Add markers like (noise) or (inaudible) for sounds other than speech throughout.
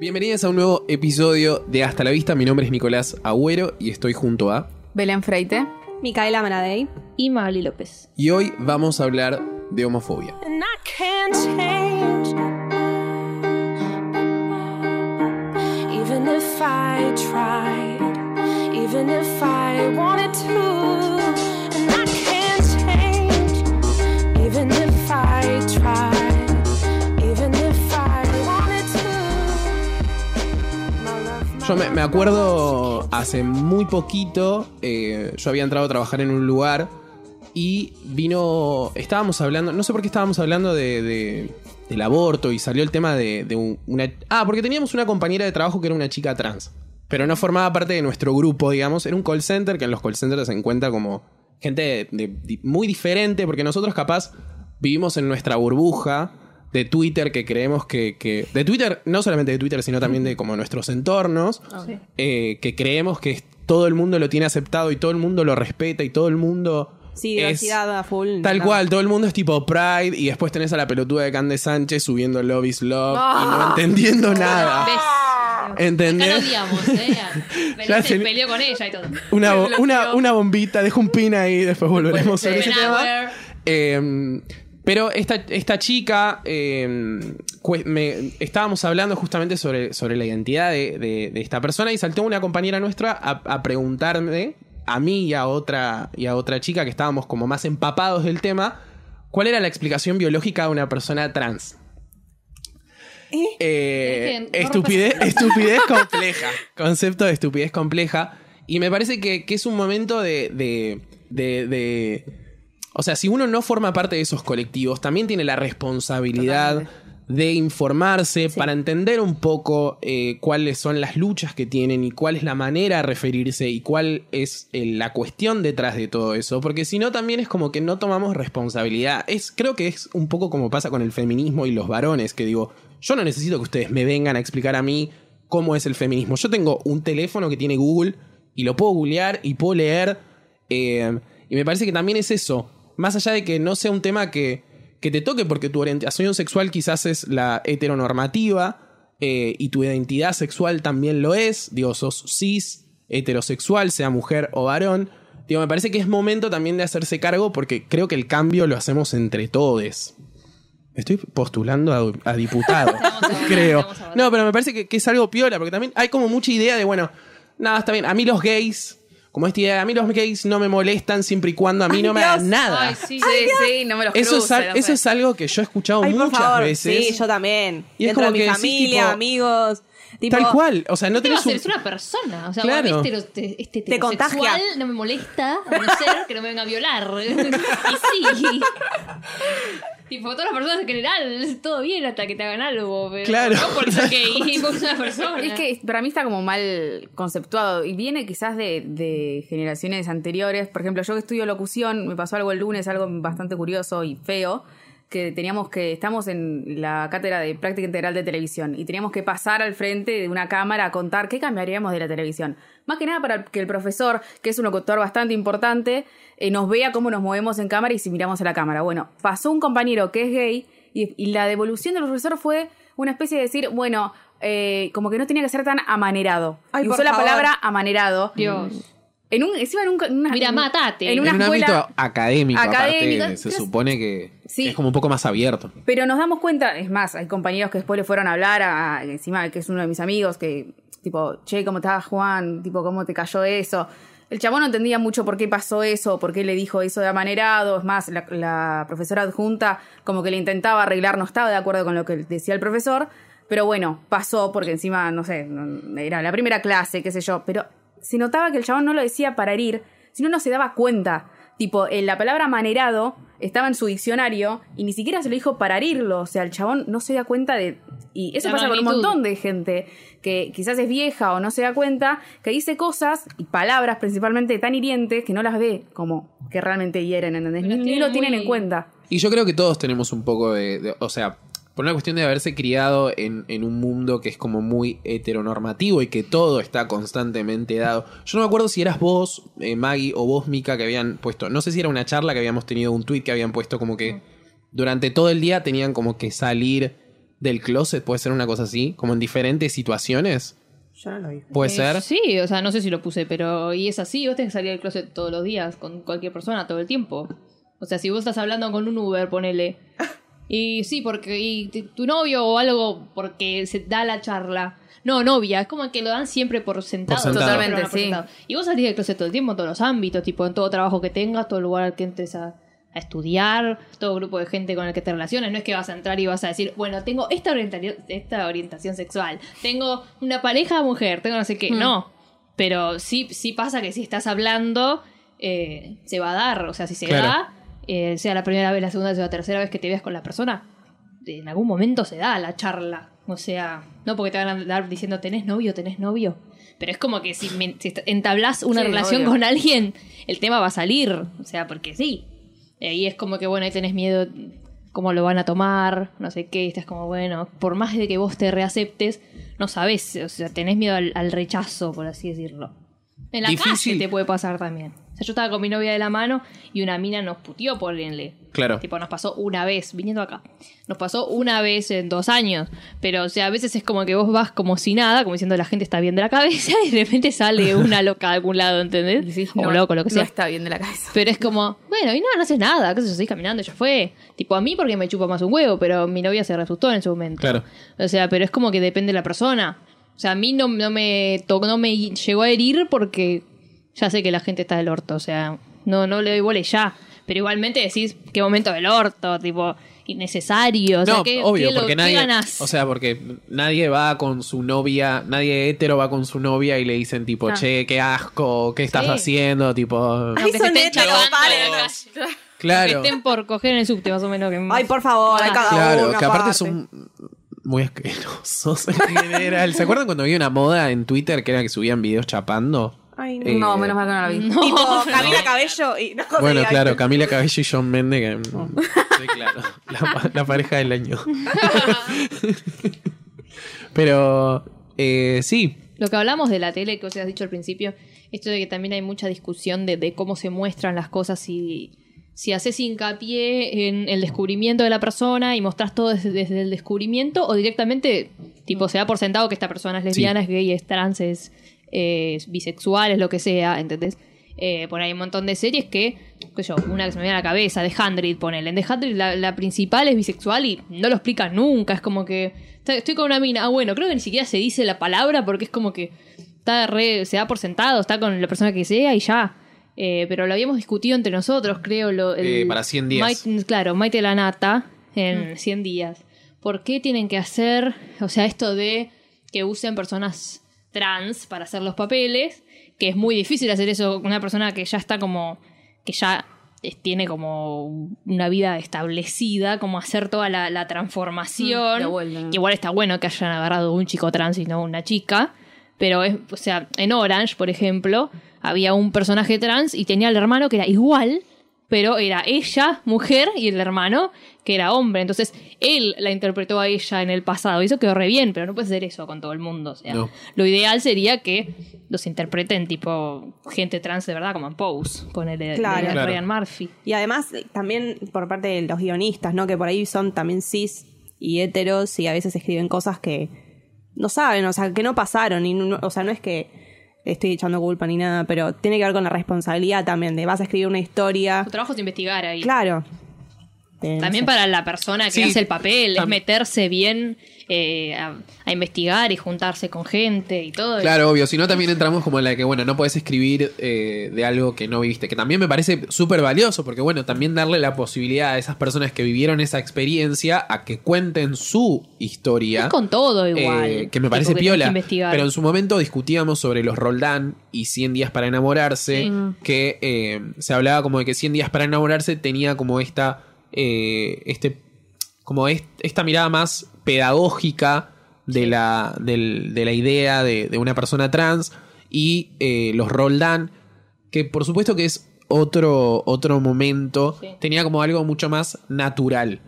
Bienvenidos a un nuevo episodio de Hasta la Vista. Mi nombre es Nicolás Agüero y estoy junto a. Belén Freite. Micaela Manadei. y Magali López. Y hoy vamos a hablar de homofobia. and I can't change. Even if I tried, even if I wanted to, Yo me, acuerdo hace muy poquito, eh, yo había entrado a trabajar en un lugar y vino, estábamos hablando, no sé por qué estábamos hablando de, de- del aborto y salió el tema de, un- una... Ah, porque teníamos una compañera de trabajo que era una chica trans, pero no formaba parte de nuestro grupo, digamos, era un call center que en los call centers se encuentra como gente muy diferente, porque nosotros capaz vivimos en nuestra burbuja de Twitter que creemos que, que- De Twitter, no solamente de Twitter, sino también de como nuestros entornos, eh, que creemos que todo el mundo lo tiene aceptado y todo el mundo lo respeta y todo el mundo... Sí, es- diversidad a full. Tal cual, todo el mundo es tipo Pride y después tenés a la pelotuda de Cande Sánchez subiendo Love is Love y no entendiendo nada. ¿Ves? Acá ¿Entendés? odiamos, ¿eh? (laughs) Ya se peleó con ella y todo. Una, bo- (laughs) una, una bombita, dejo un pin ahí, después volveremos sobre ese tema. Eh, pero esta, esta chica, eh, cue- me- estábamos hablando justamente sobre, sobre la identidad de, de- de esta persona y saltó una compañera nuestra a, a preguntarme, a mí y a, otra, y a otra chica que estábamos como más empapados del tema, cuál era la explicación biológica de una persona trans. Eh, no estupidez, estupidez (laughs) compleja. Concepto de estupidez compleja. Y me parece que, que es un momento de, de, de- de- O sea, si uno no forma parte de esos colectivos, también tiene la responsabilidad de informarse para entender un poco eh, cuáles son las luchas que tienen y cuál es la manera de referirse y cuál es eh, la cuestión detrás de todo eso. Porque si no, también es como que no tomamos responsabilidad. Es, creo que es un poco como pasa con el feminismo y los varones, que digo, yo no necesito que ustedes me vengan a explicar a mí cómo es el feminismo. Yo tengo un teléfono que tiene Google y lo puedo googlear y puedo leer. eh, y me parece que también es eso. Más allá de que no sea un tema que, que te toque porque tu orientación sexual quizás es la heteronormativa eh, y tu identidad sexual también lo es. Digo, sos cis, heterosexual, sea mujer o varón. Digo, me parece que es momento también de hacerse cargo porque creo que el cambio lo hacemos entre todos. Estoy postulando a, a diputado, (laughs) creo. No, pero me parece que, que es algo piola, porque también hay como mucha idea de, bueno, nada, está bien, a mí los gays, como esta idea, a mí los gays no me molestan siempre y cuando a mí no me hagan nada. Ay, sí. Sí, sí, no me los Eso, es, cruce, no eso es algo que yo he escuchado Ay, por muchas favor. veces. Sí, yo también. Y es como de que mi decís, familia, tipo- amigos. Tipo, Tal cual, o sea, no ¿Qué va tenés un... Es una persona. O sea, Claro. este, este, este Te contagia. no me molesta, a no ser que no me venga a violar. (laughs) y sí. Tipo, todas las personas en general, (laughs) todo bien hasta que te hagan algo. Pero Claro. No por ser gay, (laughs) (laughs) porque es una persona. Es que para mí está como mal conceptuado y viene quizás de, de generaciones anteriores. Por ejemplo, yo que estudio locución, me pasó algo el lunes, algo bastante curioso y feo, que teníamos que, estamos en la cátedra de práctica integral de televisión y teníamos que pasar al frente de una cámara a contar qué cambiaríamos de la televisión. Más que nada para que el profesor, que es un locutor bastante importante, eh, nos vea cómo nos movemos en cámara y si miramos a la cámara. Bueno, pasó un compañero que es gay y, y la devolución del profesor fue una especie de decir, bueno, eh, como que no tenía que ser tan amanerado. Ay, y usó la favor. palabra amanerado. Dios. En un, encima en un, en una, Mira, matate. En una en un escuela, ámbito académico, académico, aparte, se supone que Sí. es como un poco más abierto. Pero nos damos cuenta, es más, hay compañeros que después le fueron a hablar a, encima que es uno de mis amigos, que tipo, che, ¿cómo estás Juan? Tipo, ¿cómo te cayó eso? El chabón no entendía mucho por qué pasó eso, por qué le dijo eso de amanerado. Es más, la, la profesora adjunta como que le intentaba arreglar, no estaba de acuerdo con lo que decía el profesor. Pero bueno, pasó porque encima, no sé, era la primera clase, qué sé yo. Pero se notaba que el chabón no lo decía para herir, sino no se daba cuenta. Tipo, eh, la palabra amanerado estaba en su diccionario y ni siquiera se lo dijo para herirlo. O sea, el chabón no se da cuenta de. Y eso La pasa con un montón de gente que quizás es vieja o no se da cuenta, que dice cosas y palabras principalmente tan hirientes que no las ve como que realmente hieren, ¿entendés? Ni, ni lo tienen muy- en cuenta. Y yo creo que todos tenemos un poco de, de- o sea, por una cuestión de haberse criado en, en un mundo que es como muy heteronormativo y que todo está constantemente dado. Yo no me acuerdo si eras vos, eh, Maggie, o vos, Mika, que habían puesto, no sé si era una charla que habíamos tenido, un tweet que habían puesto como que durante todo el día tenían como que salir del closet, puede ser una cosa así, como en diferentes situaciones, Yo no lo vi. puede Eh, ser. Sí, o sea, no sé si lo puse, pero y es así, vos tenés que salir del closet todos los días, con cualquier persona, todo el tiempo. O sea, si vos estás hablando con un Uber, ponele. Y sí, porque y tu novio o algo, porque se da la charla. No, novia, es como que lo dan siempre por sentado. Por Totalmente, por sí. sentado. Y vos salís del closet todo el tiempo, en todos los ámbitos, tipo en todo trabajo que tengas, todo lugar al que entres a, a estudiar, todo grupo de gente con el que te relaciones. No es que vas a entrar y vas a decir, bueno, tengo esta, orientación esta orientación sexual, tengo una pareja mujer, tengo no sé qué. No, pero sí, sí pasa que si estás hablando, eh, se va a dar. O sea, si se Claro. da, eh, sea la primera vez, la segunda vez o la tercera vez que te veas con la persona, en algún momento se da la charla. O sea, no porque te van a andar diciendo tenés novio, tenés novio. Pero es como que si, me- si entablas una Sí, relación obvio. con alguien, el tema va a salir. O sea, porque sí. Y es como que, bueno, ahí tenés miedo cómo lo van a tomar, no sé qué. Estás como, bueno, por más de que vos te reaceptes, no sabes. O sea, tenés miedo al, al rechazo, por así decirlo. En la Difícil. calle te puede pasar también. O sea, yo estaba con mi novia de la mano y una mina nos puteó por el Claro. Tipo, nos pasó una vez, viniendo acá. Nos pasó una vez en dos años. Pero, o sea, a veces es como que vos vas como si nada, como diciendo la gente está bien de la cabeza, (laughs) y de repente sale una loca de algún lado, ¿entendés? O no, un loco, lo que no sea. está bien de la cabeza. Pero es como, bueno, y no, no haces nada, qué sé yo, seguís caminando, ya fue. Tipo, a mí porque me chupa más un huevo, pero mi novia se resultó en ese momento. Claro. O sea, pero es como que depende de la persona. O sea, a mí no, no me tocó, no me llegó a herir porque ya sé que la gente está del orto. O sea, no, no le doy bola y ya. Pero igualmente decís, qué momento del orto, tipo, innecesario. O sea, no, ¿qué, obvio, qué lo- porque nadie, ganás? o sea, porque nadie va con su novia, nadie hetero va con su novia y le dicen tipo, Ah. che, qué asco, qué estás Sí. haciendo, tipo, Ay, se son estén claro, Que estén por coger en el subte, más o menos. Que Ay, por favor, hay cada claro, uno que aparte aparte. son muy asquerosos en general. ¿Se acuerdan cuando había una moda en Twitter que era que subían videos chapando? Ay, no. Eh, No, menos mal que no la vi. No, Tipo, no. Camila Cabello y... no, Bueno, diga- claro, Camila Cabello y John que sí, claro, la, pa- la pareja del año. (laughs) Pero eh, sí, Lo que hablamos de la tele, que os has dicho al principio, esto de que también hay mucha discusión de, de cómo se muestran las cosas y si haces hincapié en el descubrimiento de la persona y mostrás todo desde, desde el descubrimiento o directamente, tipo, se da por sentado que esta persona es lesbiana, es gay, es trans, es, eh, es bisexual, es lo que sea, ¿entendés? Eh, por ahí hay un montón de series que, qué sé yo, una que se me viene a la cabeza, de Hundred, ponele. En The Hundred la, la principal es bisexual y no lo explica nunca. Es como que estoy con una mina. Ah, bueno, creo que ni siquiera se dice la palabra porque es como que está re, se da por sentado, está con la persona que sea y ya. Eh, pero lo habíamos discutido entre nosotros, creo. Lo, el- Eh, para 100 días. Maite- claro, Maite Lanata en 100 días. ¿Por qué tienen que hacer, o sea, esto de que usen personas trans para hacer los papeles? Que es muy difícil hacer eso con una persona que ya está como, que ya tiene como una vida establecida, como hacer toda la, la transformación. Mm, igual está bueno que hayan agarrado un chico trans y no una chica. Pero es, o sea, en Orange, por ejemplo, había un personaje trans y tenía el hermano que era igual, pero era ella, mujer, y el hermano, que era hombre. Entonces, él la interpretó a ella en el pasado. Y eso quedó re bien, pero no puede ser eso con todo el mundo. O sea, No. lo ideal sería que los interpreten tipo gente trans de verdad, como en Pose, ponele Claro. de Claro. Ryan Murphy. Y además, eh, también por parte de los guionistas, ¿no? Que por ahí son también cis y heteros y a veces escriben cosas que no saben, o sea, que no pasaron. Y no- o sea, no es que estoy echando culpa ni nada, pero tiene que ver con la responsabilidad también de vas a escribir una historia. Su trabajo es investigar ahí. Claro. De, no También sé. para la persona que Sí, hace el papel, es meterse bien eh, a, a investigar y juntarse con gente y todo. Claro, obvio. Si no, también entramos como en la que, bueno, no puedes escribir eh, de algo que no viviste. Que también me parece súper valioso, porque, bueno, también darle la posibilidad a esas personas que vivieron esa experiencia a que cuenten su historia. Es con todo igual. eh, que me parece piola. que investigar. Pero en su momento discutíamos sobre los Roldán y 100 días para enamorarse. Que eh, se hablaba como de que 100 días para enamorarse tenía como esta. Eh, este. Como est- esta mirada más pedagógica de, la, del- de la idea de, de una persona trans y eh, los Roldán, que por supuesto que es otro, otro momento, Sí. tenía como algo mucho más natural.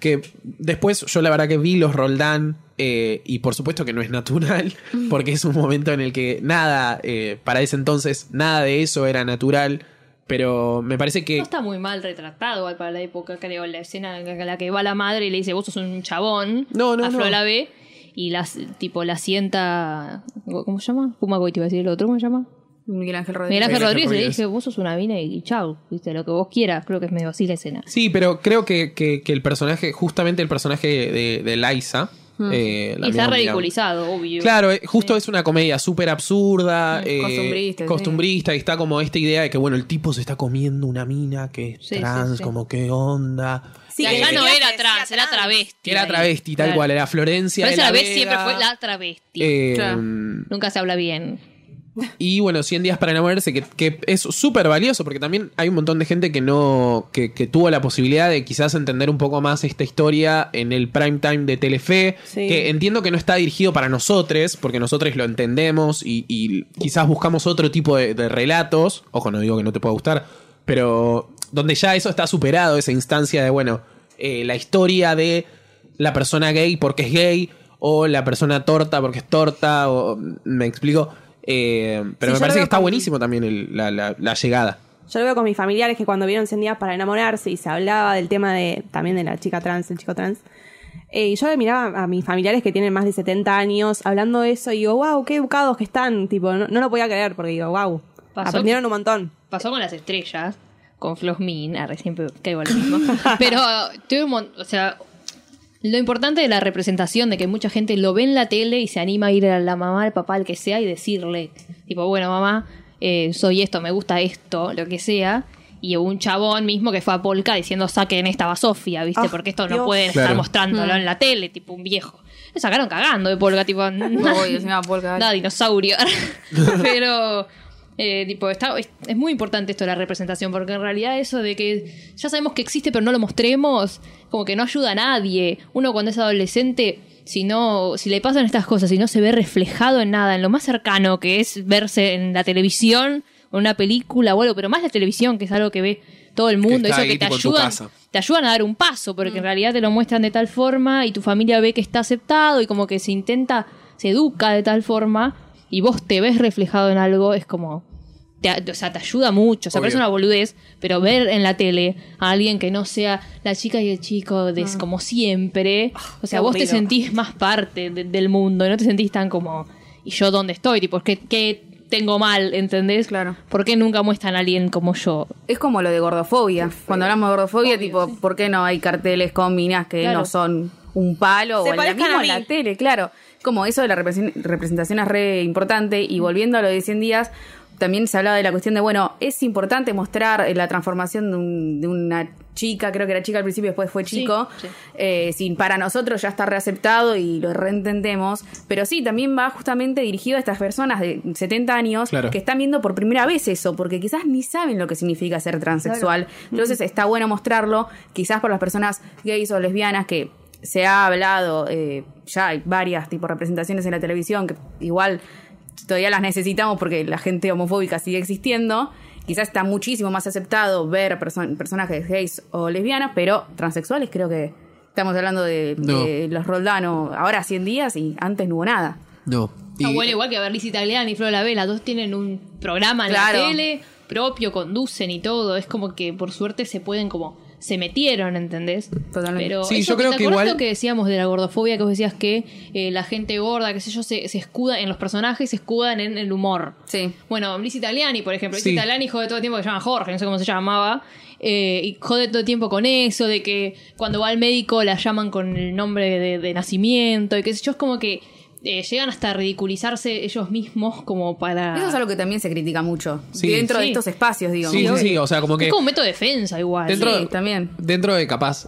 Que después yo la verdad que vi los Roldán eh, y por supuesto que no es natural, (laughs) porque es un momento en el que nada, eh, para ese entonces, nada de eso era natural, pero me parece que... No está muy mal retratado igual para la época, creo, la escena en la que va la madre y le dice, vos sos un chabón. No, no, a Flor no. la ve y la, tipo, la sienta... ¿Cómo se llama? Fumagoy te iba a decir el otro, ¿cómo se llama? Miguel Ángel Miguel Rodríguez. Ángel Ángel Rodríguez le dije, vos sos una mina y chau, viste, lo que vos quieras, creo que es medio así la escena. Sí, pero creo que, que- que el personaje, justamente el personaje de, de Liza... eh, la y está ridiculizado, obvio. Claro, eh, justo es una comedia súper absurda, eh, Costumbrista, sí. costumbrista, y está como esta idea de que, bueno, el tipo se está comiendo una mina que es Sí, trans, sí. como qué onda. Sí, Y que allá decía no era trans, era travesti. Era travesti, tal Claro. cual, era Florencia. Pero de la vez Vega. siempre fue la travesti. Eh, Claro. Nunca se habla bien. Y bueno, 100 días para enamorarse, que, que es súper valioso, porque también hay un montón de gente que no. Que, que tuvo la posibilidad de quizás entender un poco más esta historia en el prime time de Telefe. Sí. Que entiendo que no está dirigido para nosotros, porque nosotros lo entendemos y, y quizás buscamos otro tipo de, de relatos. Ojo, no digo que no te pueda gustar, pero donde ya eso está superado, esa instancia de, bueno, eh, la historia de la persona gay porque es gay, o la persona torta porque es torta, o me explico. Eh, pero Sí, me parece que está con- buenísimo también el- la, la- la llegada. Yo lo veo con mis familiares que cuando vieron 100 días para enamorarse y se hablaba del tema de también de la chica trans, el chico trans. eh, y yo le miraba a mis familiares que tienen más de 70 años hablando de eso y digo, wow, qué educados que están. Tipo, no, no lo podía creer porque digo, wow, Pasó- aprendieron un montón. Pasó con las estrellas, con Flosmin, arre, siempre caigo a lo (laughs) mismo. Pero tuve un mon- o sea, lo importante de la representación, de que mucha gente lo ve en la tele y se anima a ir a la mamá, al papá, al que sea, y decirle, tipo, bueno, mamá, eh, soy esto, me gusta esto, lo que sea. Y un chabón mismo que fue a Polka diciendo saquen esta basofia, ¿viste? Ah, Porque esto no Dios. pueden estar mostrándolo en la tele, tipo un viejo. Le sacaron cagando de Polka, tipo. (laughs) Uy, (laughs) encima Polka. Nada, dinosaurio. (laughs) Pero, eh, tipo, está, es, es muy importante esto de la representación, porque en realidad eso de que ya sabemos que existe pero no lo mostremos, como que no ayuda a nadie. Uno cuando es adolescente, si no, si le pasan estas cosas y no se ve reflejado en nada, en lo más cercano que es verse en la televisión, o en una película o algo, pero más la televisión, que es algo que ve todo el mundo, eso ahí, que te ayudan, te ayudan a dar un paso, porque en realidad te lo muestran de tal forma y tu familia ve que está aceptado y como que se intenta, se educa de tal forma y vos te ves reflejado en algo, es como... Te, o sea, te ayuda mucho, o sea, Obvio. parece una boludez, pero ver en la tele a alguien que no sea la chica y el chico de, como siempre, o sea, qué vos te sentís más parte de- del mundo, y no te sentís tan como, ¿y yo dónde estoy? Tipo, ¿qué, qué tengo mal? ¿Entendés? Claro. ¿Por qué nunca muestran a alguien como yo? Es como lo de gordofobia. Cuando hablamos de gordofobia, tipo, ¿por qué no hay carteles con minas que Claro. no son un palo Se o la parezcan misma a en la tele? Claro. Como eso de la represen- representación es re importante. Y volviendo a lo de 100 días, también se hablaba de la cuestión de, bueno, es importante mostrar eh, la transformación de, un- de una chica, creo que era chica al principio, después fue chico. sí. Eh, si para nosotros ya está reaceptado y lo reentendemos, pero sí, también va justamente dirigido a estas personas de 70 años Claro. que están viendo por primera vez eso, porque quizás ni saben lo que significa ser transexual. Entonces está bueno mostrarlo, quizás por las personas gays o lesbianas que se ha hablado, eh, ya hay varias tipo representaciones en la televisión que igual todavía las necesitamos porque la gente homofóbica sigue existiendo. Quizás está muchísimo más aceptado ver perso- personajes gays o lesbianas, pero transexuales creo que estamos hablando de, No. de los Roldano ahora 100 días y antes no hubo nada. No. Ah, bueno, igual que Berliz Italiani y Flor La Vela, dos tienen un programa en Claro. la tele propio, conducen y todo. Es como que por suerte se pueden como. Se metieron, ¿entendés? Totalmente. Pero Sí, eso yo creo ¿te que igual- lo que decíamos de la gordofobia, que vos decías que eh, la gente gorda, qué sé yo, se, se escuda en los personajes, se escudan en el humor. Sí. Bueno, Liz Italiani, por ejemplo. Liz Sí. Italiani jode todo el tiempo que se llama Jorge, no sé cómo se llamaba. eh, y jode todo el tiempo con eso, de que cuando va al médico la llaman con el nombre de, de nacimiento, y qué sé yo, es como que eh, llegan hasta a ridiculizarse ellos mismos como para... Eso es algo que también se critica mucho. Sí. Dentro de estos espacios, digo. Sí, sí, sí, o sea, como que... Es como un método de defensa igual. Dentro, Sí, también. Dentro de capaz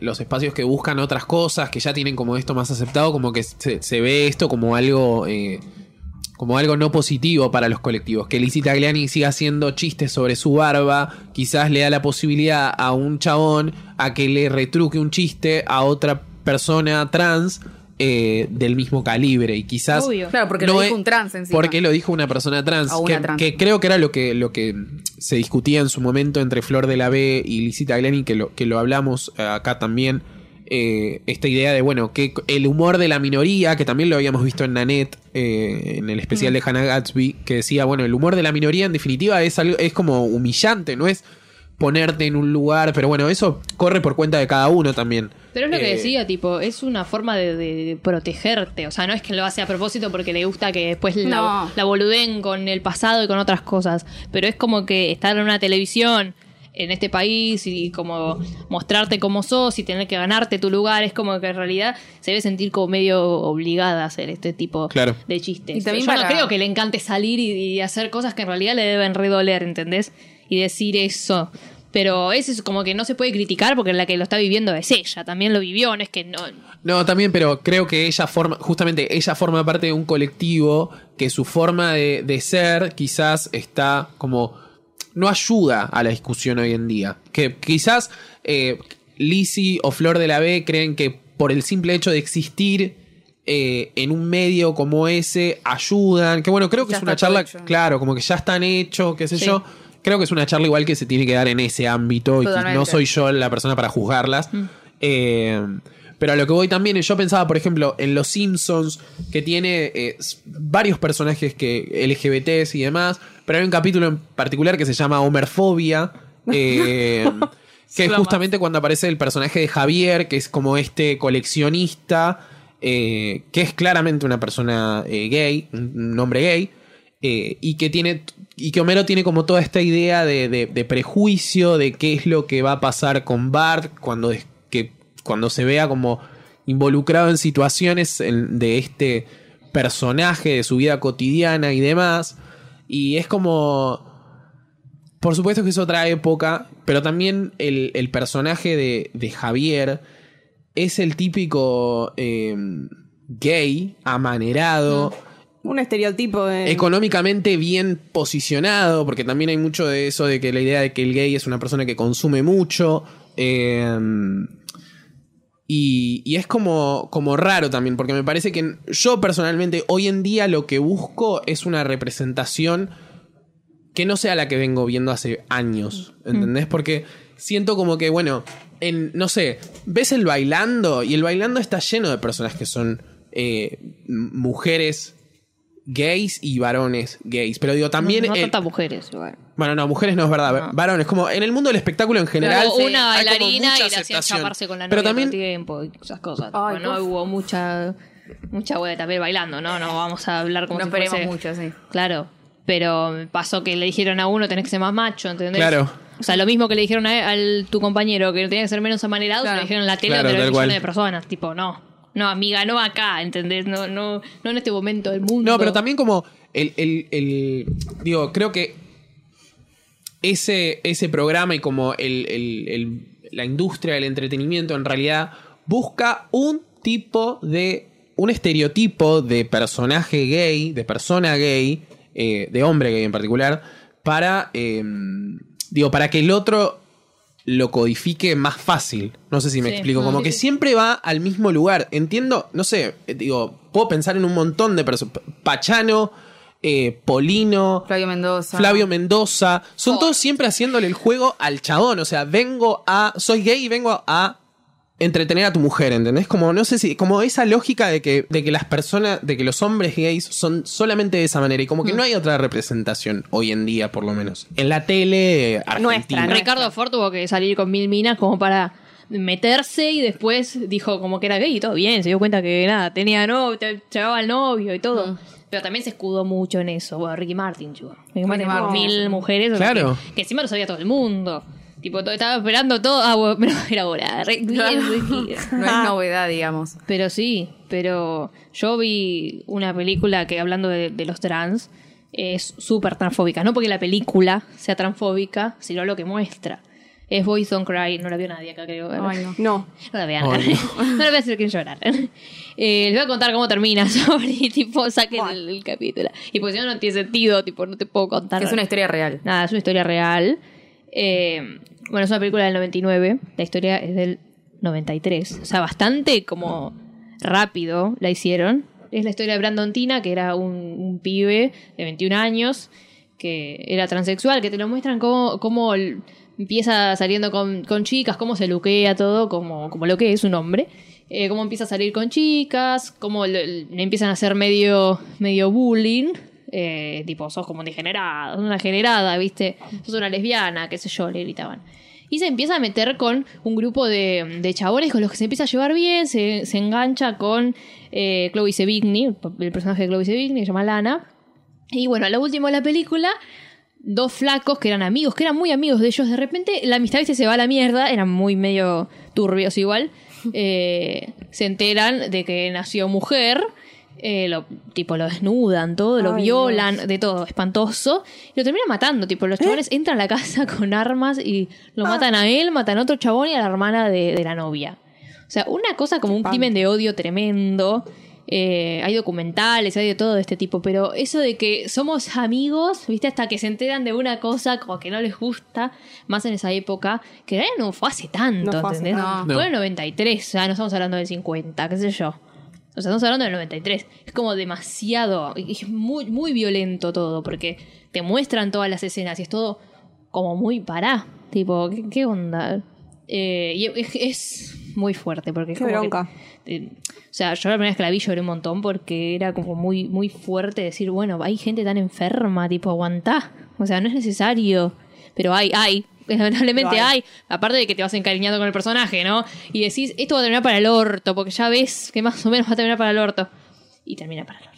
los espacios que buscan otras cosas, que ya tienen como esto más aceptado, como que se, se ve esto como algo eh, como algo no positivo para los colectivos. Que Lizzie Tagliani siga haciendo chistes sobre su barba, quizás le da la posibilidad a un chabón a que le retruque un chiste a otra persona trans eh, del mismo calibre y quizás Obvio. Claro, porque no lo es- dijo un trans encima. porque lo dijo una persona trans, una que, trans. que creo que era lo que, lo que se discutía en su momento entre Flor de la B y Lisita Glenny, que lo, que lo hablamos eh, acá también. eh, esta idea de, bueno, que el humor de la minoría, que también lo habíamos visto en Nanette, eh, en el especial de Hannah Gatsby, que decía, bueno, el humor de la minoría en definitiva es, algo, es como humillante, no es ponerte en un lugar, pero bueno, eso corre por cuenta de cada uno también. Pero es lo que Eh, decía, tipo, es una forma de, de protegerte. O sea, no es que lo hace a propósito porque le gusta que después la, la boluden con el pasado y con otras cosas. Pero es como que estar en una televisión en este país y como mostrarte como sos y tener que ganarte tu lugar, es como que en realidad se debe sentir como medio obligada a hacer este tipo Claro. de chistes. Y también Yo para- no creo que le encante salir y, y hacer cosas que en realidad le deben redoler, ¿entendés? Y decir eso. Pero eso es como que no se puede criticar porque la que lo está viviendo es ella, también lo vivió, no es que no... No, también, pero creo que ella forma, justamente ella forma parte de un colectivo que su forma de, de ser quizás está como no ayuda a la discusión hoy en día. Que quizás eh, Lizzie o Flor de la B creen que por el simple hecho de existir eh, en un medio como ese ayudan. Que bueno, creo que Ya es una charla, hecho. claro, como que ya están hechos, qué sé Sí. yo. Creo que es una charla igual que se tiene que dar en ese ámbito y no soy yo la persona para juzgarlas. Mm. Eh, pero a lo que voy también es, yo pensaba, por ejemplo, en Los Simpsons, que tiene eh, varios personajes que LGBTs y demás, pero hay un capítulo en particular que se llama Homerfobia, (laughs) eh, que es justamente cuando aparece el personaje de Javier, que es como este coleccionista, eh, que es claramente una persona eh, gay, un un hombre gay, eh, y que tiene y que Homero tiene como toda esta idea de, de- prejuicio de qué es lo que va a pasar con Bart cuando, es- que, cuando se vea como involucrado en situaciones de este personaje, de su vida cotidiana y demás. Y es como... Por supuesto que es otra época, pero también el, el personaje de, de Javier es el típico eh, gay, amanerado, Un estereotipo de. económicamente bien posicionado, porque también hay mucho de eso de que la idea de que el gay es una persona que consume mucho. eh, y, y es como, como raro también, porque me parece que yo personalmente hoy en día lo que busco es una representación que no sea la que vengo viendo hace años, ¿entendés? Porque siento como que, bueno, en, no sé, ves el bailando y el bailando está lleno de personas que son eh, mujeres gays y varones gays. Pero digo, también... no, no el- tantas mujeres, igual. bueno, no, mujeres no es verdad, varones. Como en el mundo del espectáculo en general... Hubo una hay como bailarina mucha y le hacían chaparse con la novia Pero todo también el tiempo y esas cosas. Ay, no uf. hubo mucha mucha hueá también bailando, ¿no? No vamos a hablar como No si esperemos fuese- mucho, sí. Claro, pero pasó que le dijeron a uno tenés que ser más macho, ¿entendés? Claro. O sea, lo mismo que le dijeron a, al tu compañero que tenía que ser menos amanerado, se lo dijeron en la tele Claro, donde tal lo cual. millones de personas. Tipo, no. No, amiga, no acá, ¿entendés? No, no, no en este momento del mundo. No, pero también como el, el- digo, creo que ese, ese programa y como el- el- la industria del entretenimiento en realidad busca un tipo de, un estereotipo de personaje gay, de persona gay, eh, de hombre gay en particular, para, eh, digo, para que el otro lo codifique más fácil. No sé si me Sí. explico. Como Sí, que sí. siempre va al mismo lugar. Entiendo, no sé, eh, digo, puedo pensar en un montón de personas. Pachano, eh, Polino, Flavio Mendoza. Flavio Mendoza. Son Oh. todos siempre haciéndole el juego al chabón. O sea, vengo a. Soy gay y vengo a entretener a tu mujer, ¿entendés? Como, no sé si. Como esa lógica de que, de que las personas. de que los hombres gays son solamente de esa manera. Y como Mm. que no hay otra representación hoy en día, por lo menos. En la tele argentina. Nuestra. Ricardo Ford tuvo que salir con mil minas como para meterse y después dijo como que era gay y todo bien, se dio cuenta que nada, tenía novio, te- llevaba al novio y todo. Pero también se escudó mucho en eso. Bueno, Ricky Martin, chico. Ricky Martin, tuvo Martin. mil mujeres. Claro. que, que encima lo sabía todo el mundo. Tipo, todo, estaba esperando todo. Ah, bueno, (laughs) pero era hora. Ricky. No es novedad, digamos. Pero sí, pero yo vi una película que hablando de, de los trans es súper transfóbica. No porque la película sea transfóbica, sino lo que muestra. Es Boys Don't Cry, no la vio nadie acá, creo. Ay, no. No. No la vean, Ay, no. (laughs) la voy a hacer que llorar. Eh, les voy a contar cómo termina, (laughs) sorry, tipo, saquen el, el capítulo. Y pues si no, no tiene sentido, tipo, no te puedo contar. Es una historia real. Nada, es una historia real. Eh, bueno, es una película del 99. La historia es del 93. O sea, bastante como rápido la hicieron. Es la historia de Brandon Tina, que era un, pibe de 21 años, que era transexual, que te lo muestran como, como empieza saliendo con, con chicas, cómo se luquea todo, como, como lo que es un hombre. Eh, cómo empieza a salir con chicas, cómo le empiezan a hacer medio, medio bullying. Eh, tipo, sos como un degenerado, una generada, ¿viste? Sos una lesbiana, qué sé yo, le gritaban. Y se empieza a meter con un grupo de, de chabones con los que se empieza a llevar bien, se, se engancha con eh, Chloe Sevigny, el personaje de Chloe Sevigny, se llama Lana. Y bueno, a lo último de la película, dos flacos que eran amigos, que eran muy amigos de ellos, de repente la amistad se va a la mierda, eran muy medio turbios igual, (laughs) eh, se enteran de que nació mujer, eh, lo, tipo lo desnudan, todo, lo Ay, violan, de todo, espantoso, y lo terminan matando, tipo los chabones entran a la casa (laughs) con armas y lo matan a él, matan a otro chabón y a la hermana de, de la novia. O sea, una cosa como un crimen de odio tremendo. Eh, hay documentales, hay de todo de este tipo, pero eso de que somos amigos, viste, hasta que se enteran de una cosa como que no les gusta, más en esa época, que no fue hace tanto, No fue hace ¿entendés? tanto. Fue en el 93, o sea, no estamos hablando del 50, qué sé yo. O sea, estamos hablando del 93. Es como demasiado, es muy, muy violento todo, porque te muestran todas las escenas y es todo como muy pará. Tipo, ¿qué, qué onda? Eh, y es, es muy fuerte, porque es Qué como que- bronca. eh, o sea, yo la primera vez que la vi lloré un montón porque era como muy, muy fuerte decir, bueno, hay gente tan enferma, tipo, aguantá. O sea, no es necesario. Pero hay, hay. (laughs) Lamentablemente hay. hay. Aparte de que te vas encariñando con el personaje, ¿no? Y decís, esto va a terminar para el orto, porque ya ves que más o menos va a terminar para el orto. Y termina para el orto.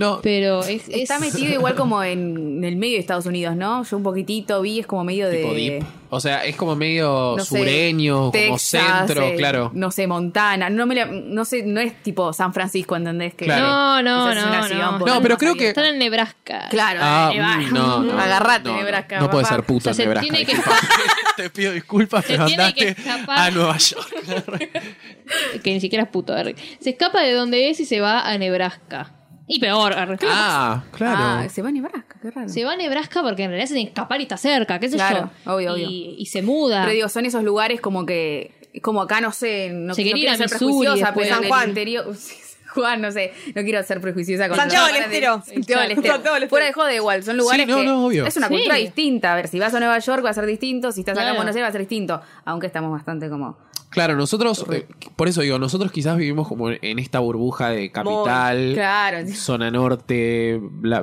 No, Pero (laughs) es, Está es- metido igual como en el medio de Estados Unidos, ¿no? Yo un poquitito vi, es como medio de... deep. O sea, es como medio no sé, sureño, como centro, eh, claro. No sé, Montana. No, me la- no sé, no es tipo San Francisco, ¿entendés? Que Claro. No, no, quizás es una no, ciudad no. pero creo que-. Están en Nebraska. Claro, Ah, Nebraska. mm, no, no. Agarrate, no. Nebraska. No puede ser puto O sea, se en Nebraska. tiene que (laughs) Te pido disculpas, pero tiene que andaste escapar. a Nueva York. (laughs) que ni siquiera es puto. Se escapa de donde es y se va a Nebraska. Y peor, ah, claro. Ah, se va a Nebraska, qué raro. Se va a Nebraska porque en realidad se tiene que escapar y está cerca, qué sé Claro, yo. obvio, obvio. Y, y se muda. Pero digo, son esos lugares como que, como acá, no sé, no, Se no quiero ser Missouri prejuiciosa, después. pero San Juan. interior... (laughs) Juan, no sé, no quiero ser prejuiciosa con Santiago del Estero. Santiago del Estero. Fuera de joda igual, son lugares no, que no, obvio. es una Sí. cultura distinta. A ver, si vas a Nueva York va a ser distinto, si estás acá en Claro. Buenos Aires va a ser distinto. Aunque estamos bastante como... Claro, nosotros, eh, por eso digo, nosotros quizás vivimos como en esta burbuja de capital, Claro. zona norte,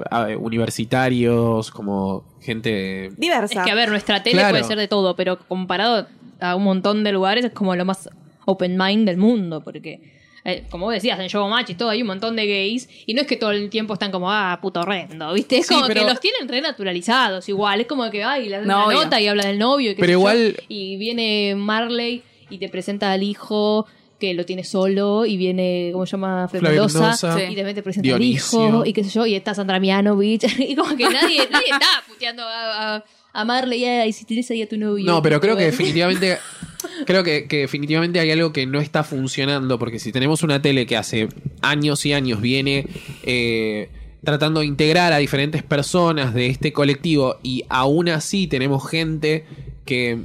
ah, universitarios, como gente... Diversa. Es que a ver, nuestra tele Claro. puede ser de todo, pero comparado a un montón de lugares es como lo más open mind del mundo, porque eh, como vos decías, en Showmatch y todo, hay un montón de gays, y no es que todo el tiempo están como, ah, puto horrendo, ¿viste? Es Sí, como pero- que los tienen renaturalizados igual, es como que, ay, la, No, obvio. nota y habla del novio, y qué Pero sé yo, igual- y viene Marley y te presenta al hijo que lo tiene solo, y viene, ¿cómo se llama? Mendoza, y también te presenta Dionisio. al hijo, y qué sé yo, y está Sandra Mianovich, (laughs) y como que nadie, (laughs) nadie está puteando a, a, a Marley, ay, si tienes ahí a tu novio. No, pero creo que definitivamente. (laughs) Creo que, que definitivamente hay algo que no está funcionando. Porque si tenemos una tele que hace años y años viene eh, tratando de integrar a diferentes personas de este colectivo. Y aún así tenemos gente que.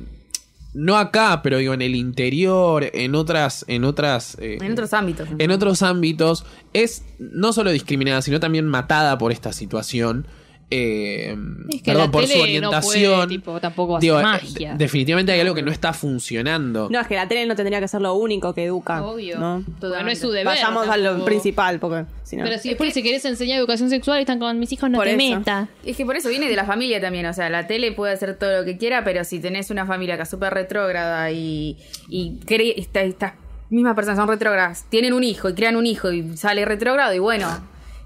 No acá, pero digo, en el interior, en otras. En otras. eh, En otros ámbitos. en otros ámbitos es no solo discriminada, sino también matada por esta situación. Eh, Es que perdón, la por su no orientación. puede, tipo, tampoco Digo, eh, magia. de- definitivamente hay algo que no está funcionando. No, es que la tele no tendría que ser lo único que educa. Obvio. ¿no? No es su deber. Vayamos a lo principal, porque si no. Pero si después si querés enseñar educación sexual están con mis hijos, no Por te eso. metas. Es que por eso viene de la familia también, o sea, la tele puede hacer todo lo que quiera, pero si tenés una familia que es súper retrógrada y, y estas mismas personas son retrógradas, tienen un hijo y crean un hijo y sale retrógrado y bueno,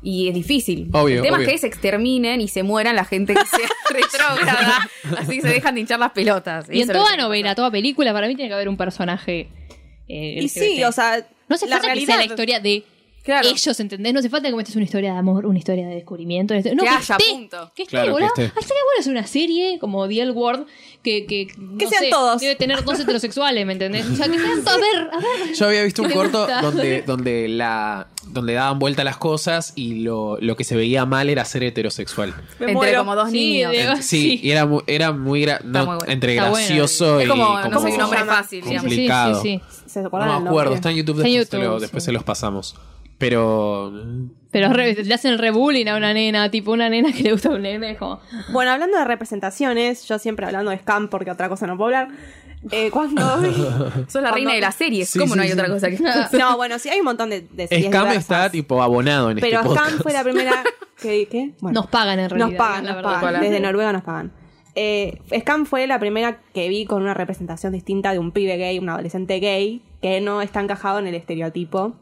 y es difícil. Obvio, El tema obvio. es que se exterminen y se mueran la gente que sea (laughs) retrógrada, así se dejan de hinchar las pelotas. Y en Eso toda novela, toda película, para mí tiene que haber un personaje. eh, y sí, o sea. No hace la que realidad. sea la historia de Claro. ellos, ¿entendés? No hace falta que me metas una historia de amor, una historia de descubrimiento. No, Que haya, esté, punto. Que esté, Claro, que boludo. esté. Bueno hacer una serie como The L Word que, que, no Que sean sé, todos. Debe tener dos heterosexuales, ¿me entendés? O sea, que sean todos. A ver, a ver. Yo había visto un corto donde, donde la donde daban vuelta las cosas y lo, lo que se veía mal era ser heterosexual. Me Entre muero. como dos Sí, niños. de- Sí, Sí. y era muy, era muy gra- no, muy bueno. entre Está bueno. gracioso Es y como, como no soy un llama? fácil, Sí, sí, digamos. sí, complicado. sí, sí. ¿Se No me acuerdo, nombre? está en YouTube, después, lo- YouTube, después sí. se los pasamos. Pero Pero re- le hacen el rebullying a una nena, tipo una nena que le gusta a un nene, como. Bueno, hablando de representaciones, yo siempre hablando de Scam porque otra cosa no puedo hablar. Eh, cuando (laughs) Sos la reina de las series. Sí, ¿Cómo sí, no hay sí. otra cosa que (laughs) No, bueno, sí hay un montón de, de series Scam diversas, está tipo abonado en Pero este Scam podcast. fue la primera que... ¿qué? Bueno, Nos pagan en realidad. nos pagan, nos verdad. pagan. Desde Noruega nos pagan. Eh, Scam fue la primera que vi con una representación distinta de un pibe gay, un adolescente gay, que no está encajado en el estereotipo.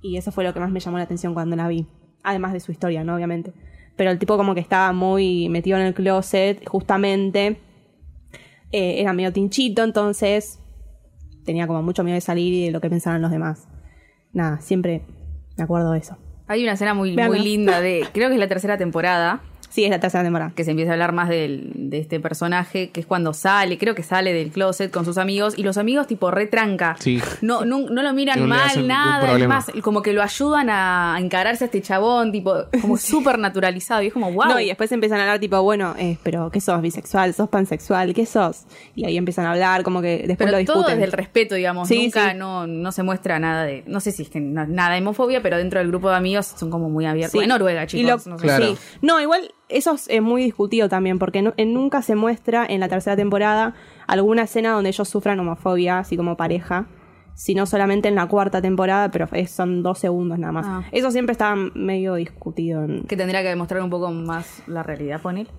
Y eso fue lo que más me llamó la atención cuando la vi. Además de su historia, ¿no? Obviamente. Pero el tipo como que estaba muy metido en el closet, justamente. Eh, era medio tinchito, entonces tenía como mucho miedo de salir y de lo que pensaban los demás. Nada, siempre me acuerdo de eso. Hay una escena muy, muy linda de, (laughs) creo que es la tercera temporada, Sí, es la tercera temporada. que se empieza a hablar más del- de este personaje, que es cuando sale, creo que sale del closet con sus amigos, y los amigos tipo retranca. Sí. No, no, no lo miran No mal, nada, es más, como que lo ayudan a encararse a este chabón, tipo, como (laughs) súper naturalizado, y es como, wow. No, y después empiezan a hablar tipo, bueno, eh, pero ¿qué sos? ¿Bisexual? ¿Sos pansexual? ¿Qué sos? Y ahí empiezan a hablar, como que después pero lo todo discuten. desde el respeto, digamos. Sí, Nunca sí. No, no se muestra nada de. No sé si es que na- nada de homofobia, pero dentro del grupo de amigos son como muy abiertos. Sí. En Noruega, Y chicos. lo- no sé. Claro. sí. No, igual eso es eh, muy discutido también, porque no- en- nunca se muestra en la tercera temporada alguna escena donde ellos sufran homofobia, así como pareja, sino solamente en la cuarta temporada, pero es- son dos segundos nada más. Ah. Eso siempre está medio discutido. en- Que tendría que demostrar un poco más la realidad, ponele.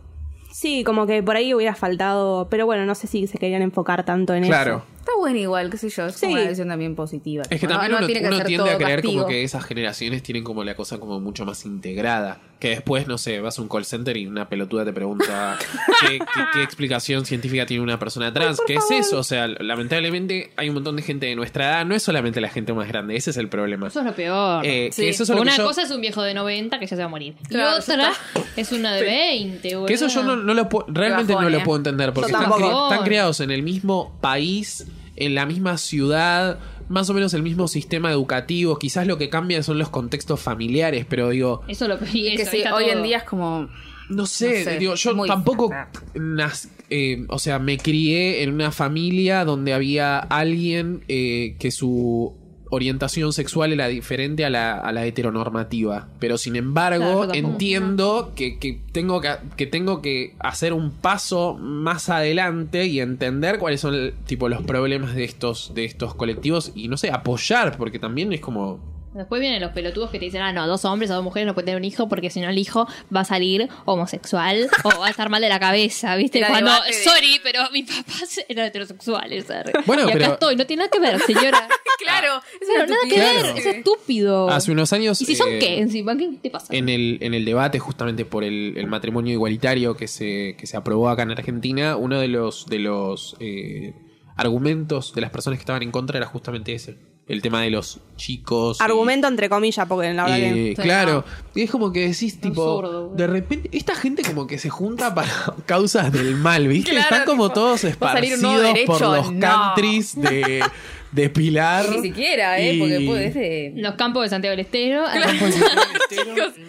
Sí, como que por ahí hubiera faltado, pero bueno, no sé si se querían enfocar tanto en Claro. eso. Está bueno igual, qué sé yo. Es Sí. como una decisión también positiva. Es que también no uno, tiene que uno ser tiende a creer castigo. como que esas generaciones tienen como la cosa como mucho más integrada. Que después, no sé, vas a un call center y una pelotuda te pregunta (laughs) qué, qué- qué explicación científica tiene una persona trans. ¿Qué es eso? O sea, lamentablemente hay un montón de gente de nuestra edad. No es solamente la gente más grande, ese es el problema. Eso es lo peor. Eh, Sí. que eso es lo Porque que una yo- cosa es un viejo de 90 que ya se va a morir. Claro, y otra es una de 20, boludo. Que eso yo no, no lo puedo, realmente no lo puedo entender porque están, están criados en el mismo país, en la misma ciudad, más o menos el mismo sistema educativo. Quizás lo que cambia son los contextos familiares, pero digo, Eso lo pedí. Que sí, hoy en día es como. no sé, No sé, digo, yo tampoco, nas- eh, o sea, me crié en una familia donde había alguien eh, que su orientación sexual era diferente a la, a la heteronormativa. Pero sin embargo, entiendo que, que tengo que, que tengo que hacer un paso más adelante y entender cuáles son tipo los problemas de estos, de estos colectivos y no sé, apoyar, porque también es como. Después vienen los pelotudos que te dicen, ah, no, dos hombres o dos mujeres no pueden tener un hijo porque si no el hijo va a salir homosexual o va a estar mal de la cabeza, ¿viste? (laughs) Era Cuando, de- sorry, pero mis papás eran heterosexuales. ¿sabes? Bueno, y acá pero- estoy, no tiene nada que ver, señora. (laughs) Claro, es Pero nada que ver, es estúpido. Hace unos años. ¿Y si son eh, qué encima? ¿Qué te pasa? en el, en el debate justamente por el, el matrimonio igualitario que se, que se aprobó acá en Argentina, uno de los, de los eh, argumentos de las personas que estaban en contra era justamente ese. El tema de los chicos. y- Argumento entre comillas, porque la verdad eh, que... claro, y es como que decís, tipo, Absurdo, de repente, esta gente como que se junta para (laughs) causas del mal, ¿viste? Claro, Están como tipo, todos ¿va a salir un nuevo esparcidos por derecho? los No. countries de, (laughs) de Pilar. Ni siquiera, ¿eh? Y- Porque puede ser. Los campos de Santiago del Estero. (laughs)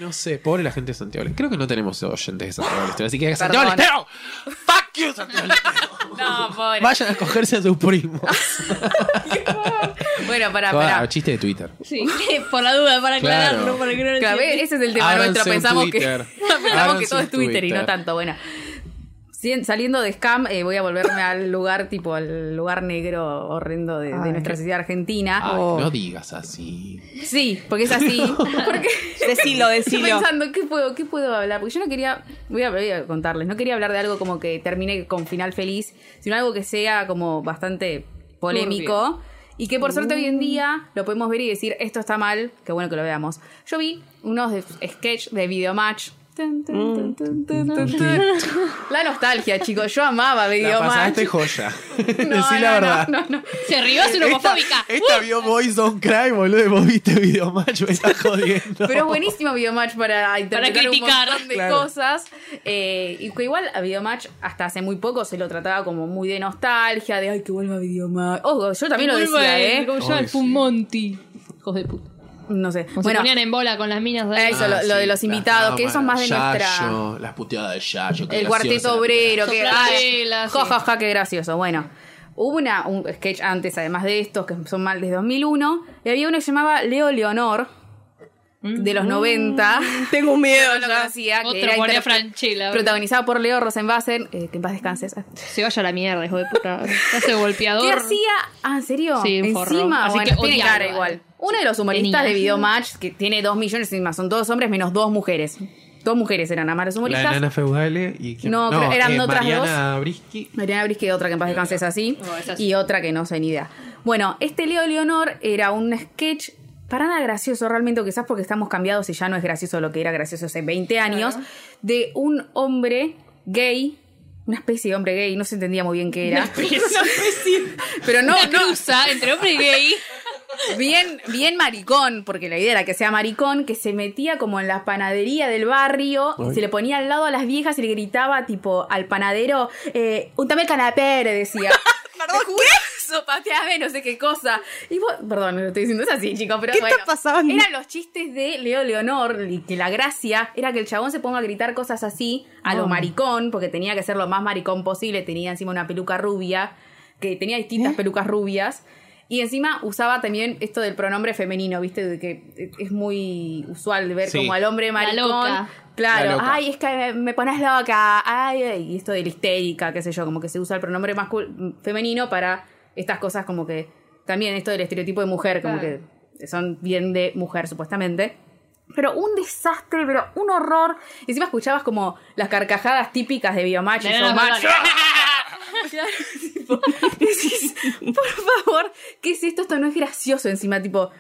No sé, pobre la gente de Santiago del Estero. Creo que no tenemos oyentes de Santiago del Estero. Así que Santiago del. Estero. Fuck you, Santiago del Estero. (laughs) No, pobre. Vayan a cogerse a sus primos. (laughs) Bueno, para, para. chiste de Twitter. Sí, por la duda, para Claro. aclararlo, para que no lo Claro, entiendan. ese es el tema Ábranse nuestro. Pensamos que, pensamos todo es Twitter, y no tanto. Bueno, saliendo de scam, eh, voy a volverme al (laughs) lugar, tipo, al lugar negro horrendo de, nuestra sociedad argentina. Ay, Oh. no digas así. Sí, porque es así. (laughs) Porque Decilo, estoy decilo. pensando, ¿qué puedo, ¿qué puedo hablar? Porque yo no quería, voy a, voy a contarles, no quería hablar de algo como que termine con final feliz, sino algo que sea como bastante polémico. Y que por suerte hoy en día lo podemos ver y decir, esto está mal, qué bueno que lo veamos. Yo vi unos de- sketch de Videomatch, La nostalgia, chicos. Yo amaba La Videomatch. pasaste joya. No, (laughs) (laughs) Decí no, la no, verdad. no, no. Se rió, es una Esta, homofóbica. esta vio Boys Don't Cry, boludo, vos viste Videomatch, me estás jodiendo. Pero es buenísimo Videomatch para interpretar criticar. un montón de Claro. cosas. Eh, y que igual a Videomatch hasta hace muy poco se lo trataba como muy de nostalgia, de ay que vuelva Videomatch. Oh, yo también lo decía, ¿eh? ¿Cómo se llama? Ay, El Fumonti. Hijos de puta. No sé. Como Bueno, se ponían en bola con las minas de ahí. Eso, lo- lo de los invitados, que eso es más de nuestra- Las puteadas de Yayo. el cuarteto obrero, que ay, ja, qué gracioso. Bueno, hubo una, un sketch antes, además de estos, que son mal desde 2001, y había uno que se llamaba Leo Leonor, de los 90. (laughs) Tengo un miedo No lo conocía, que Otro era interpre- Franchella. protagonizado por Leo Rosenbassen, eh, que en paz descanses. Se vaya a la mierda, hijo de puta. (laughs) Hace golpeador. ¿Qué hacía? Ah, ¿en serio? Sí. Encima, Así bueno, que tiene cara igual. Uno de los humoristas de Videomatch, que tiene dos millones encima, son todos hombres menos dos mujeres. Dos mujeres eran además los La humoristas. enana feudale y quién- No, eran otras Mariana Brisky. Mariana Brisque, otra que en paz descanse es así. No, es así. Y otra que no sé ni idea. Bueno, este Leo Leonor era un sketch para nada gracioso realmente, o quizás porque estamos cambiados y ya no es gracioso lo que era gracioso hace 20 años, de un hombre gay, una especie de hombre gay, no se entendía muy bien qué era. (laughs) Pero no, Una no, cruza entre hombre y gay. Bien, bien maricón, porque la idea era que sea maricón, que se metía como en la panadería del barrio, y se le ponía al lado a las viejas y le gritaba tipo al panadero, eh, untame el canapé, le decía. (laughs) Perdón, ¿qué? Pateame, no sé qué cosa. Y vos, perdón, me lo estoy diciendo, es así, chicos, pero ¿Qué bueno. está pasando? Eran los chistes de Leo Leonor, y que la gracia era que el chabón se ponga a gritar cosas así a lo maricón, porque tenía que ser lo más maricón posible, tenía encima una peluca rubia, que tenía distintas pelucas rubias. Y encima usaba también esto del pronombre femenino, ¿viste? De que es muy usual de ver Sí. como al hombre maricón. loca. Claro, La loca. ay, es que me pones loca, ay, ay, y esto de la histérica, qué sé yo, como que se usa el pronombre mascul- femenino para estas cosas como que también esto del estereotipo de mujer, como Claro. que son bien de mujer supuestamente. Pero un desastre, pero un horror. Encima escuchabas como las carcajadas típicas de De nada, Showmatch. nada. (laughs) Claro, tipo, decís, por favor, ¿qué es esto? Esto no es gracioso encima, tipo...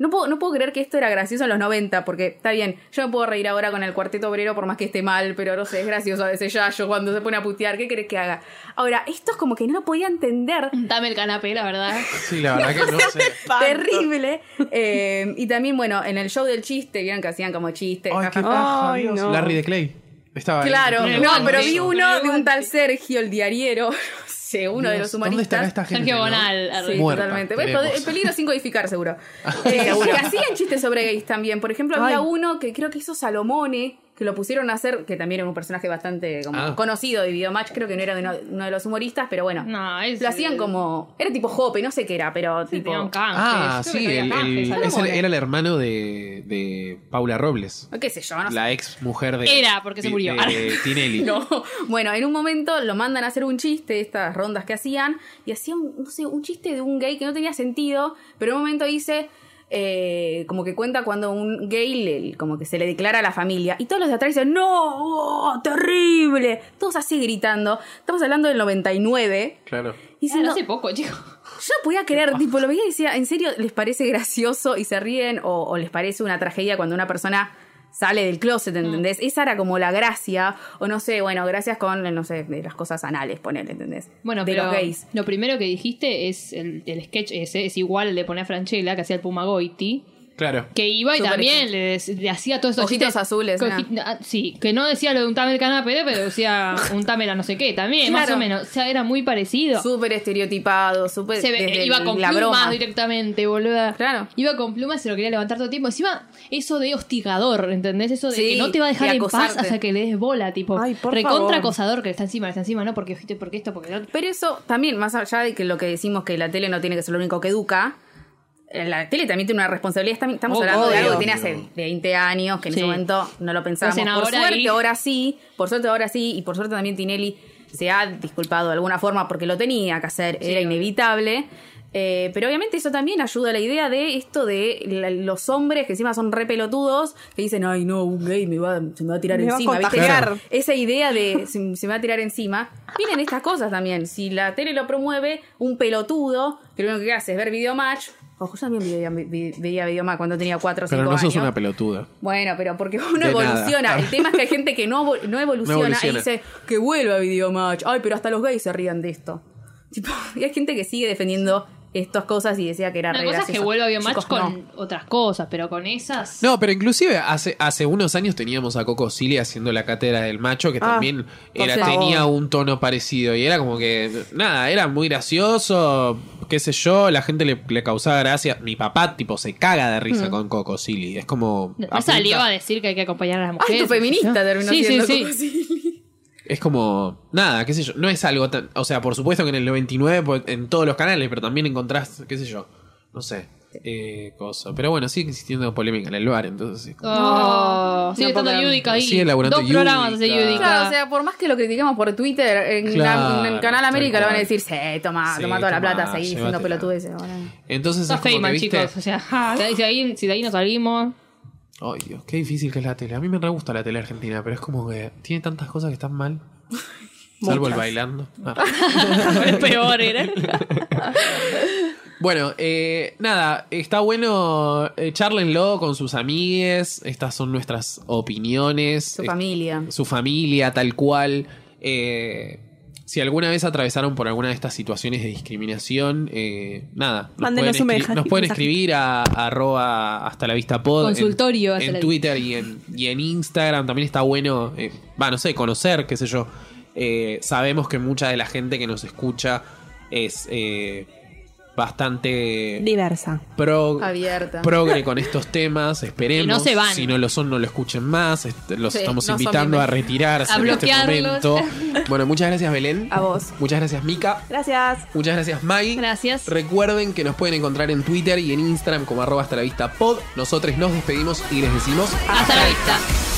No puedo, no puedo creer que esto era gracioso en los 90, porque está bien, yo me puedo reír ahora con el cuarteto obrero por más que esté mal, pero no sé, es gracioso a veces ya yo cuando se pone a putear, ¿qué querés que haga? Ahora, esto es como que no lo podía entender, Dame el canapé, la verdad. Sí, la verdad que no (laughs) sé. terrible. Eh, y también, bueno, en el show del chiste, vieron que hacían como chistes, Ay, qué Ay, no. Larry de Clay. Estaba. Claro, no, pero vi uno de un tal Sergio, el diariero, (laughs) no sé, uno de los ¿Dónde estará humoristas. esta gente? Sergio? Bonal. Sí, Muerta, totalmente. El peligro sin codificar, seguro. (laughs) Eh, que hacían chistes sobre gays también. Por ejemplo, había Ay. uno que creo que hizo Salomone, que lo pusieron a hacer, que también era un personaje bastante como Ah. conocido de Videomatch, creo que no era de uno, uno de los humoristas, pero bueno. No, es. Lo hacían como. Era tipo Jope, no sé qué era, pero tipo. Tenía un canje. Ah, sí, tenía el, canje, el- Salomón. es el- era el hermano de, de Paula Robles. ¿Qué sé yo? No sé. La ex mujer de. Era, porque se de- murió. De, Tinelli. (laughs) No. Bueno, en un momento lo mandan a hacer un chiste estas rondas que hacían y hacían, no sé, un chiste de un gay que no tenía sentido, pero en un momento dice, eh, como que cuenta cuando un gay le- como que se le declara a la familia y todos los de atrás dicen, no, oh, terrible, todos así gritando. Estamos hablando del 99. Claro. Y Claro, diciendo, hace poco, chico. yo no podía creer, tipo, lo veía y decía, ¿en serio les parece gracioso y se ríen? O, o les parece una tragedia cuando una persona sale del closet, ¿entendés? Esa era como la gracia, o no sé, bueno, gracias con, no sé, de las cosas anales, ponele, ¿entendés? Bueno, de pero los gays. lo primero que dijiste es el, el sketch ese, es igual el de poner a Franchella, que hacía el Puma Goiti. Claro. Que iba y también le, le hacía todos estos Ojitos chistes. azules, Coji- ah, Sí, que no decía lo de untame el canapé, pero decía (laughs) untame la no sé qué también, más Claro. o menos. O sea, era muy parecido. Súper estereotipado, súper... Se ve- desde iba con la plumas broma. directamente, boluda. Claro. Iba con plumas y se lo quería levantar todo el tiempo. Encima, eso de hostigador, ¿entendés? Eso de Sí, que no te va a dejar en paz hasta que le des bola, tipo. Ay, por recontra favor. acosador que está encima, está encima, no, porque ojito, porque esto, porque lo otro. Pero eso también, más allá de que lo que decimos que la tele no tiene que ser lo único que educa, la tele también tiene una responsabilidad. También Estamos Oh, hablando de algo que tiene hace 20 años, que en Sí. ese momento no lo pensábamos. Entonces, por ahora suerte, ahí- ahora sí. Por suerte, ahora sí. Y por suerte también Tinelli se ha disculpado de alguna forma porque lo tenía que hacer. Era inevitable. Eh, pero obviamente eso también ayuda a la idea de esto de la- los hombres que encima son re pelotudos que dicen, ay no, un gay me va, se me va a tirar Me va a encima. ¿viste? contagiar. Esa idea de (laughs) se, se me va a tirar encima, vienen estas cosas también. Si la tele lo promueve, un pelotudo, que lo único que hace es ver videomatch, Ojo, yo también veía, veía Videomatch cuando tenía 4 o 5 Pero no años. sos una pelotuda. Bueno, pero porque uno De evoluciona. nada. El tema es que hay gente que no, no evoluciona, No evoluciona. y dice que vuelva a Videomatch. Ay, pero hasta los gays se rían de esto. Tipo, (laughs) y hay gente que sigue defendiendo estas cosas y decía que era Una re cosa es que gracioso. vuelva a Biomatch Chicos, con no. otras cosas, pero con esas. No, pero inclusive hace, hace unos años teníamos a Coco Silly haciendo la cátedra del macho, que Ah, también por era, favor. tenía un tono parecido. Y era como que, nada, era muy gracioso, qué sé yo, la gente le, le causaba gracia. Mi papá, tipo, se caga de risa con Coco Silly. Es como... No, apunta- salió a decir que hay que acompañar a las mujeres. Ay, tu feminista terminó sí, siendo sí, sí. Es como, nada, qué sé yo, no es algo tan... O sea, por supuesto que en el 99 pues, en todos los canales, pero también encontrás, qué sé yo, no sé, eh, cosa. Pero bueno, sigue existiendo polémica en el bar, entonces... Oh, sigue No, estando Yudica ahí. Sigue laburando Dos programas hace Yudica. Claro, o sea, por más que lo critiquemos por Twitter, en, Claro, la- en Canal América le van a decir, sí, toma, Sí, toma toda la plata, seguí siendo pelotudeces. ahora". Entonces es como que, Feynman, ¿viste? chicos. O sea, (laughs) si de, ahí, si de ahí no salimos. Ay, Dios, qué difícil que es la tele. A mí me re gusta la tele argentina, pero es como que tiene tantas cosas que están mal. (laughs) Salvo el bailando. Ah. (laughs) es peor, ¿eh? (laughs) Bueno, eh, nada, está bueno, eh, charlenlo con sus amigues. Estas son nuestras opiniones. Su Eh, familia. Su familia, tal cual. Eh, si alguna vez atravesaron por alguna de estas situaciones de discriminación, eh, nada. Nos Mándenos pueden, un nos pueden escribir a, a arroba hasta la vista pod. en- Consultorio, En, la- Twitter y en, y en Instagram. También está bueno, eh, va, no sé, conocer, qué sé yo. Eh, sabemos que mucha de la gente que nos escucha es eh, bastante Diversa. pro, Abierta. progre con estos temas. (laughs) Esperemos. Y no se van. Si no lo son, no lo escuchen más. Los Sí, estamos no invitando a retirarse A en este momento. (laughs) Bueno, muchas gracias, Belén. A vos. Muchas gracias, Mika. Gracias. Muchas gracias, Maggie. Gracias. Recuerden que nos pueden encontrar en Twitter y en Instagram como arroba hasta la vista pod. Nosotros nos despedimos y les decimos Hasta la vista.